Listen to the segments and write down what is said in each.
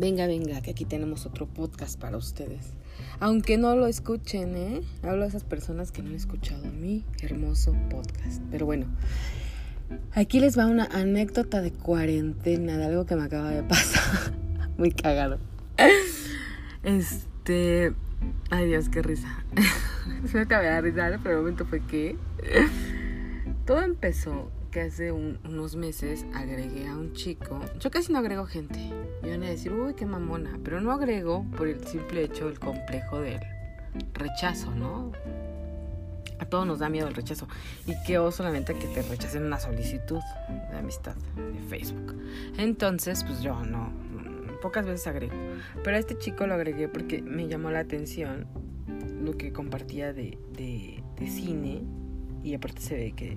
Venga, venga, que aquí tenemos otro podcast para ustedes. Aunque no lo escuchen, ¿eh? Hablo de esas personas que no han escuchado mi hermoso podcast. Pero bueno, aquí les va una anécdota de cuarentena, de algo que me acaba de pasar. Muy cagado. Este. Ay Dios, qué risa. no te voy a dar pero el momento fue que. Todo empezó que hace unos meses agregué a un chico. Yo casi no agrego gente. Y van a decir, uy, qué mamona. Pero no agrego por el simple hecho del complejo del rechazo, ¿no? A todos nos da miedo el rechazo. Y qué oso, solamente que te rechacen una solicitud de amistad de Facebook. Entonces, pues yo no. Pocas veces agrego. Pero a este chico lo agregué porque me llamó la atención lo que compartía de, de, de cine. Y aparte se ve que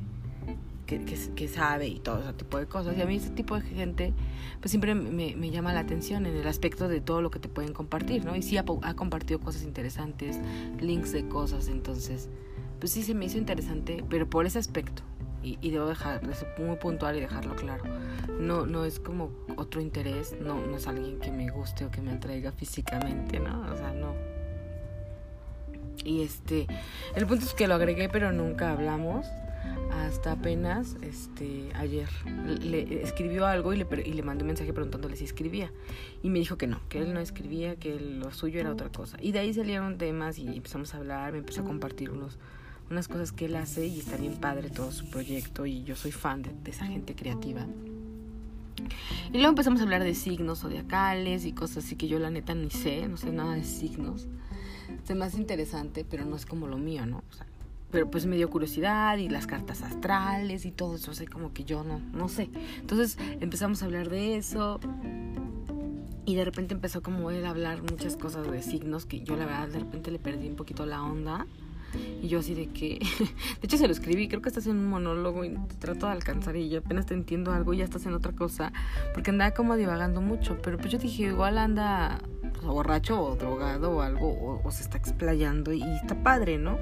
que, sabe y todo ese tipo de cosas. Y a mí ese tipo de gente pues siempre me, me, llama la atención en el aspecto de todo lo que te pueden compartir, ¿no? Y sí ha, ha, compartido cosas interesantes, links de cosas, entonces pues sí se me hizo interesante, pero por ese aspecto. Y, y debo dejar, muy puntual y dejarlo claro. No, no es como otro interés, no, no es alguien que me guste o que me atraiga físicamente, ¿no? O sea, no. Y este, el punto es que lo agregué, pero nunca hablamos hasta apenas este ayer le escribió algo y le, y le mandó un mensaje preguntándole si escribía y me dijo que no, que él no escribía, que lo suyo era otra cosa. Y de ahí salieron temas y empezamos a hablar, me empezó a compartir unos unas cosas que él hace y está bien padre todo su proyecto y yo soy fan de esa gente creativa. Y luego empezamos a hablar de signos zodiacales y cosas así que yo la neta ni sé, no sé nada de signos. Es más interesante, pero no es como lo mío, ¿no? Sea, pero pues me dio curiosidad y las cartas astrales y todo eso, o como que yo no, no sé. Entonces empezamos a hablar de eso y de repente empezó como él a hablar muchas cosas de signos que yo la verdad de repente le perdí un poquito la onda. Y yo así de que, de hecho se lo escribí, creo que estás en un monólogo y te trato de alcanzar y apenas te entiendo algo y ya estás en otra cosa, porque andaba como divagando mucho, pero pues yo dije, igual anda pues, borracho o drogado o algo, o, se está explayando y está padre, ¿no?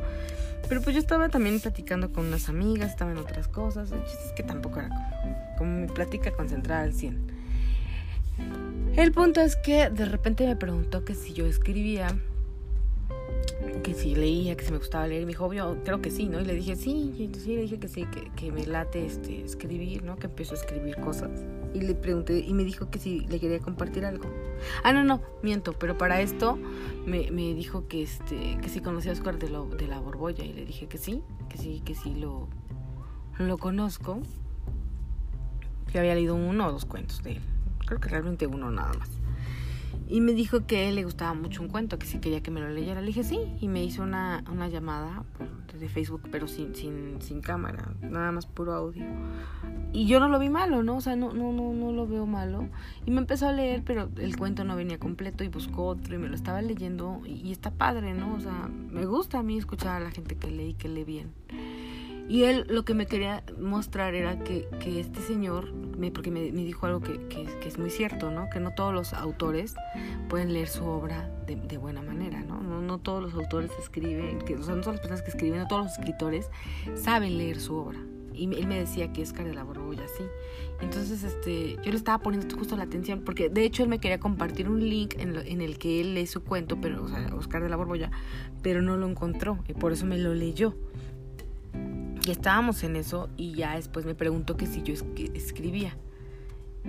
Pero pues yo estaba también platicando con unas amigas, estaba en otras cosas. Es que tampoco era como, como mi plática concentrada al 100. El punto es que de repente me preguntó que si yo escribía, que si leía, que si me gustaba leer. Y me dijo, creo que sí, ¿no? Y le dije, sí, y sí, le dije que sí, que, que me late este, escribir, ¿no? Que empiezo a escribir cosas. Y le pregunté, y me dijo que si le quería compartir algo. Ah, no, no, miento, pero para esto me, me dijo que este que si conocía a Oscar de, lo, de la Borbolla. Y le dije que sí, que sí, que sí lo, lo conozco. Que había leído uno o dos cuentos de él. Creo que realmente uno nada más. Y me dijo que le gustaba mucho un cuento, que si quería que me lo leyera. Le dije sí, y me hizo una, una llamada de Facebook, pero sin, sin, sin cámara, nada más puro audio. Y yo no lo vi malo, ¿no? O sea, no, no, no, no lo veo malo. Y me empezó a leer, pero el cuento no venía completo y buscó otro y me lo estaba leyendo. Y, y está padre, ¿no? O sea, me gusta a mí escuchar a la gente que lee y que lee bien. Y él lo que me quería mostrar era que, este señor, me, porque me, dijo algo que, es muy cierto, ¿no? Que no todos los autores pueden leer su obra de, de buena manera, ¿no? ¿no? ¿no? todos los autores escriben, que, o sea, no todas las personas que escriben, no todos los escritores saben leer su obra. Y él me decía que Oscar de la Borbolla, sí. Entonces, este, yo le estaba poniendo justo la atención, porque de hecho él me quería compartir un link en, lo, en el que él lee su cuento, pero, o sea, Oscar de la Borbolla, pero no lo encontró, y por eso me lo leyó. Y estábamos en eso y ya después me preguntó que si yo escribía.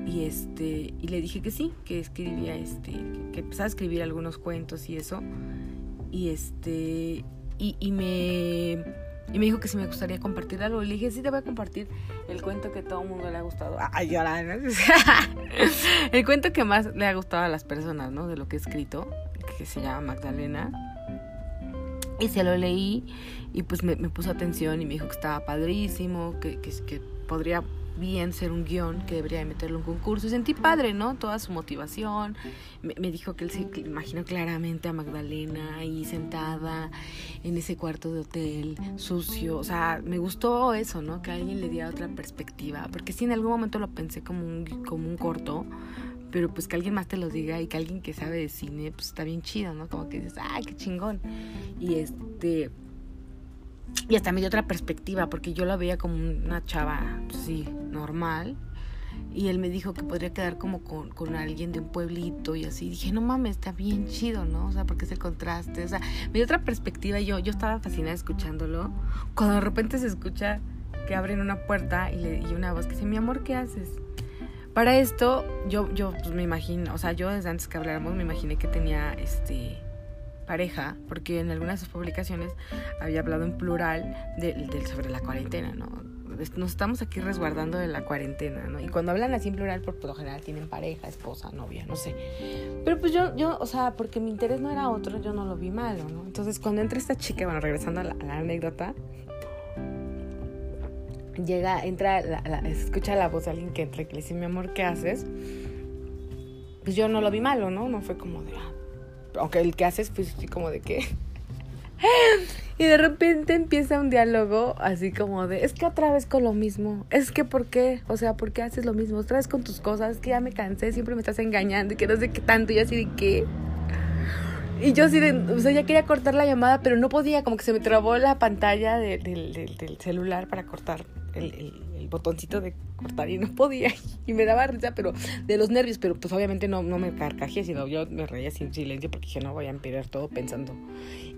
Y este y le dije que sí, que escribía este que, empezaba a escribir algunos cuentos y eso. Y este y, me y me dijo que si me gustaría compartir algo. Le dije, sí, te voy a compartir el cuento que todo el mundo le ha gustado. Ay, el cuento que más le ha gustado a las personas, ¿no? De lo que he escrito, que se llama Magdalena. Y se lo leí y pues me, me, puso atención y me dijo que estaba padrísimo, que, que, podría bien ser un guion, que debería meterlo en un concurso. Y sentí padre, ¿no? Toda su motivación. Me, me dijo que él se imaginó claramente a Magdalena ahí sentada en ese cuarto de hotel, sucio. O sea, me gustó eso, ¿no? Que alguien le diera otra perspectiva. Porque sí, en algún momento lo pensé como un, como un corto pero pues que alguien más te lo diga y que alguien que sabe de cine, pues está bien chido, ¿no? Como que dices, ay, qué chingón. Y este. Y hasta me dio otra perspectiva, porque yo la veía como una chava, pues, sí, normal. y él me dijo que podría quedar como con, con, alguien de un pueblito y así. Dije, no mames, está bien chido, ¿no? O sea, porque es el contraste. O sea, me dio otra perspectiva y yo, yo estaba fascinada escuchándolo. Cuando de repente se escucha que abren una puerta y, le, y una voz que dice, mi amor, ¿qué haces? Para esto, yo, yo pues, me imagino, o sea, yo desde antes que habláramos me imaginé que tenía este pareja, porque en algunas de sus publicaciones había hablado en plural de, sobre la cuarentena, ¿no? Nos estamos aquí resguardando de la cuarentena, ¿no? Y cuando hablan así en plural, por, lo general tienen pareja, esposa, novia, no sé. Pero pues yo, yo, o sea, porque mi interés no era otro, yo no lo vi malo, ¿no? Entonces cuando entra esta chica, bueno, regresando a la, anécdota, llega, entra, escucha la voz de alguien que entra y que le dice, mi amor, ¿qué haces? Pues yo no lo vi malo, ¿no? No fue como de, ah, aunque el que haces, pues así como de que... Y de repente empieza un diálogo así como de, es que otra vez con lo mismo, es que ¿por qué? O sea, ¿por qué haces lo mismo? Otra vez con tus cosas, que ya me cansé, siempre me estás engañando y que no sé qué tanto, y así de qué. Y yo así de, o sea, ya quería cortar la llamada, pero no podía, como que se me trabó la pantalla del celular para cortar el, botoncito de cortar y no podía y me daba risa, pero de los nervios, pero pues obviamente no, no me carcajé, sino yo me reía sin silencio porque dije, no voy a empeorar todo pensando.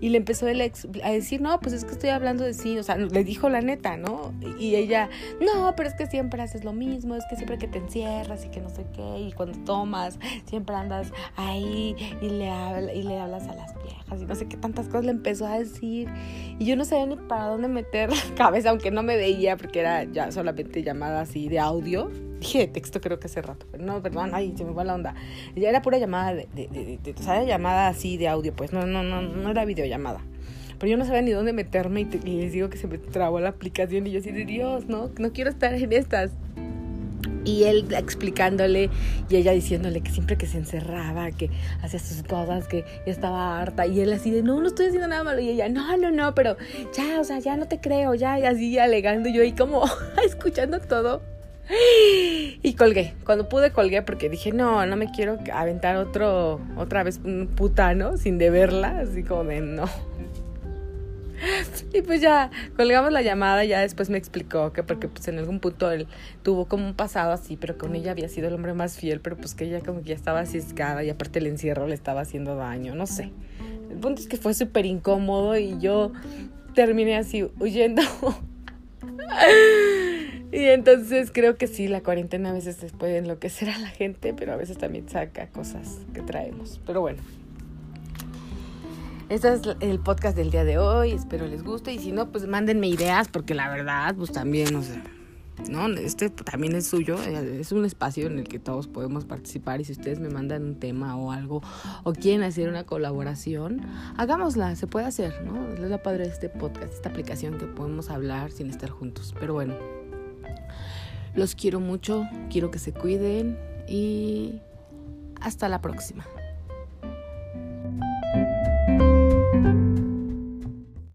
Y le empezó él a decir, no, pues es que estoy hablando de sí, o sea, le dijo la neta, ¿no? Y ella, no, pero es que siempre haces lo mismo, es que siempre que te encierras y que no sé qué, y cuando tomas, siempre andas ahí y le, y le hablas a las viejas y no sé qué tantas cosas le empezó a decir. Y yo no sabía ni para dónde meter la cabeza, aunque no me veía porque era ya solamente llamada así de audio. Dije de texto creo que hace rato, pero no, perdón, ay, se me fue la onda. Ya era pura llamada de, de, de, o sea, llamada así de audio, pues no, no, no, no era videollamada. Pero yo no sabía ni dónde meterme y, y les digo que se me trabó la aplicación y yo así de Dios, no, no quiero estar en estas. Y él explicándole y ella diciéndole que siempre que se encerraba, que hacía sus cosas, que ya estaba harta. Y él así de, no, no estoy haciendo nada malo. Y ella, no, no, no, pero ya, o sea, ya no te creo, ya, y así alegando yo ahí como escuchando todo. Y colgué. Cuando pude colgué porque dije, no, no me quiero aventar otro, otra vez un putano sin deberla. Así como de, no, y pues ya colgamos la llamada, ya después me explicó que porque pues en algún punto él tuvo como un pasado así, pero con ella había sido el hombre más fiel, pero pues que ella como que ya estaba ciscada y aparte el encierro le estaba haciendo daño, no sé. El punto es que fue súper incómodo y yo terminé así huyendo. y entonces creo que sí, la cuarentena a veces puede enloquecer a la gente, pero a veces también saca cosas que traemos. Pero bueno. Este es el podcast del día de hoy. Espero les guste. Y si no, pues mándenme ideas, porque la verdad, pues también, o sea, ¿no? Este también es suyo. Eh, es un espacio en el que todos podemos participar. Y si ustedes me mandan un tema o algo, o quieren hacer una colaboración, hagámosla. Se puede hacer, ¿no? Es la padre de este podcast, esta aplicación que podemos hablar sin estar juntos. Pero bueno, los quiero mucho. Quiero que se cuiden. Y hasta la próxima.